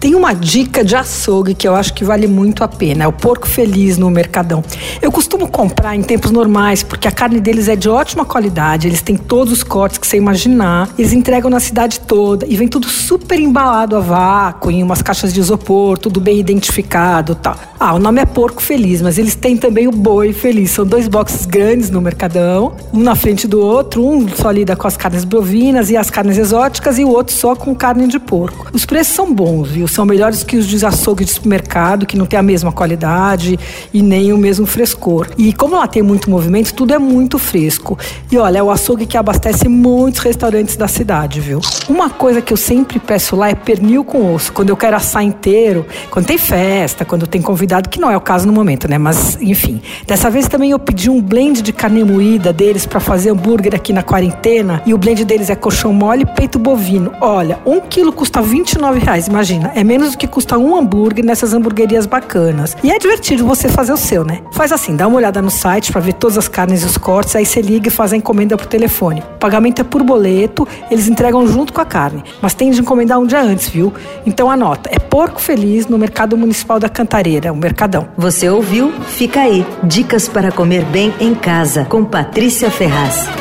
Tem uma dica de açougue que eu acho que vale muito a pena. É o porco feliz no Mercadão. Eu costumo comprar em tempos normais, porque a carne deles é de ótima qualidade, eles têm todos os cortes que você imaginar. Eles entregam na cidade toda e vem tudo super embalado a vácuo, em umas caixas de isopor, tudo bem identificado tal. Ah, o nome é porco feliz, mas eles têm também o boi feliz. São dois boxes grandes no Mercadão, um na frente do outro, um só lida com as carnes bovinas e as carnes exóticas e o outro só com carne de porco. Os preços são bons, viu? São melhores que os de açougue de supermercado, que não tem a mesma qualidade e nem o mesmo frescor. E como lá tem muito movimento, tudo é muito fresco. E olha, é o açougue que abastece muitos restaurantes da cidade, viu? Uma coisa que eu sempre peço lá é pernil com osso. Quando eu quero assar inteiro, quando tem festa, quando tem convidado, que não é o caso no momento, né? Mas, enfim. Dessa vez também eu pedi um blend de carne moída deles para fazer hambúrguer aqui na quarentena. E o blend deles é colchão mole e peito bovino. Olha, um quilo custa 29 reais, imagina. É menos do que custa um hambúrguer nessas hamburguerias bacanas. E é divertido você fazer o seu, né? Faz assim, dá uma olhada no site para ver todas as carnes e os cortes, aí você liga e faz a encomenda por telefone. O pagamento é por boleto, eles entregam junto com a carne, mas tem de encomendar um dia antes, viu? Então anota, é Porco Feliz no Mercado Municipal da Cantareira, o Mercadão. Você ouviu? Fica aí. Dicas para comer bem em casa, com Patrícia Ferraz.